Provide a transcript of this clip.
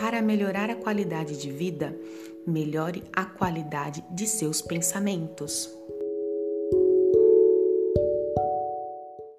para melhorar a qualidade de vida, melhore a qualidade de seus pensamentos.